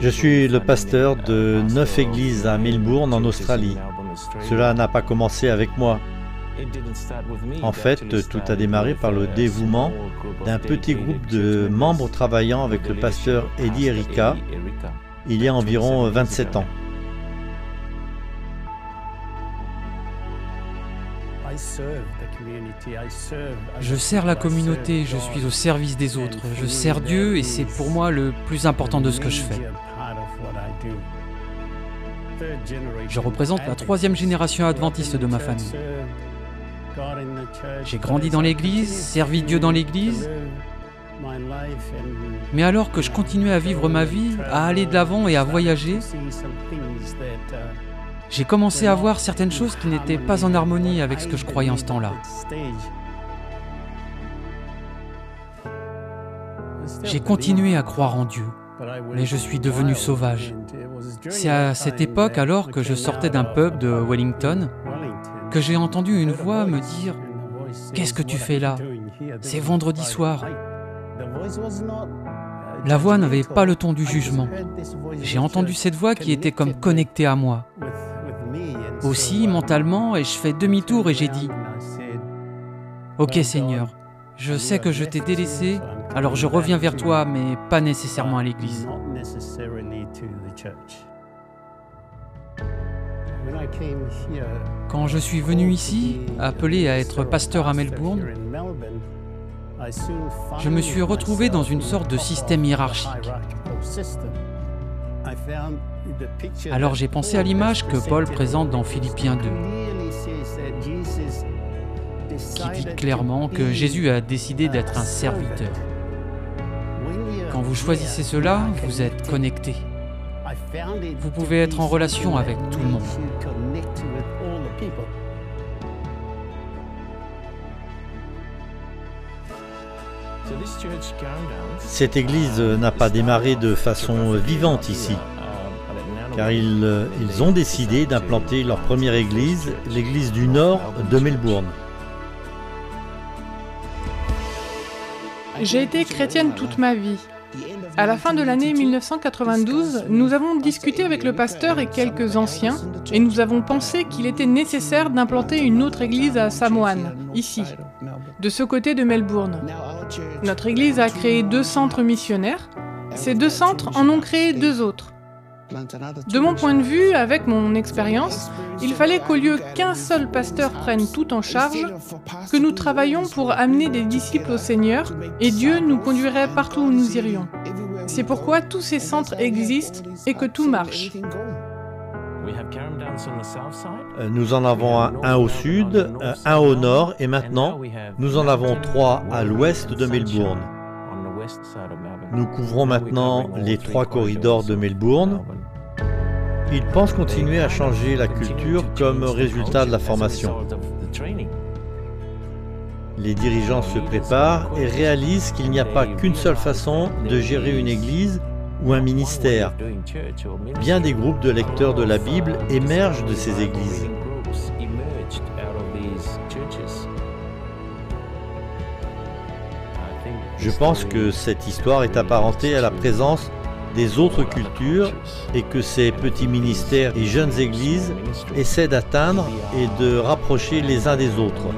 Je suis le pasteur de neuf églises à Melbourne en Australie. Cela n'a pas commencé avec moi. En fait, tout a démarré par le dévouement d'un petit groupe de membres travaillant avec le pasteur Eddie Erika il y a environ 27 ans. Je sers la communauté, je suis au service des autres, je sers Dieu et c'est pour moi le plus important de ce que je fais. Je représente la troisième génération adventiste de ma famille. J'ai grandi dans l'Église, servi Dieu dans l'Église, mais alors que je continuais à vivre ma vie, à aller de l'avant et à voyager, j'ai commencé à voir certaines choses qui n'étaient pas en harmonie avec ce que je croyais en ce temps-là. J'ai continué à croire en Dieu, mais je suis devenu sauvage. C'est à cette époque alors que je sortais d'un pub de Wellington que j'ai entendu une voix me dire ⁇ Qu'est-ce que tu fais là? C'est vendredi soir. La voix n'avait pas le ton du jugement. J'ai entendu cette voix qui était comme connectée à moi. Aussi, mentalement, et je fais demi-tour et j'ai dit, Ok Seigneur, je sais que je t'ai délaissé, alors je reviens vers toi, mais pas nécessairement à l'église. Quand je suis venu ici, appelé à être pasteur à Melbourne, je me suis retrouvé dans une sorte de système hiérarchique. Alors j'ai pensé à l'image que Paul présente dans Philippiens 2, qui dit clairement que Jésus a décidé d'être un serviteur. Quand vous choisissez cela, vous êtes connecté. Vous pouvez être en relation avec tout le monde. Cette église n'a pas démarré de façon vivante ici, car ils, ont décidé d'implanter leur première église, l'église du nord de Melbourne. J'ai été chrétienne toute ma vie. À la fin de l'année 1992, nous avons discuté avec le pasteur et quelques anciens, et nous avons pensé qu'il était nécessaire d'implanter une autre église à Samoan, ici, de ce côté de Melbourne. Notre église a créé deux centres missionnaires. Ces deux centres en ont créé deux autres. De mon point de vue, avec mon expérience, il fallait qu'au lieu qu'un seul pasteur prenne tout en charge, que nous travaillions pour amener des disciples au Seigneur, et Dieu nous conduirait partout où nous irions. C'est pourquoi tous ces centres existent et que tout marche. Nous en avons un, au sud, un au nord et maintenant nous en avons trois à l'ouest de Melbourne. Nous couvrons maintenant les trois corridors de Melbourne. Ils pensent continuer à changer la culture comme résultat de la formation. Les dirigeants se préparent et réalisent qu'il n'y a pas qu'une seule façon de gérer une église ou un ministère. Bien des groupes de lecteurs de la Bible émergent de ces églises. Je pense que cette histoire est apparentée à la présence des autres cultures et que ces petits ministères et jeunes églises essaient d'atteindre et de rapprocher les uns des autres.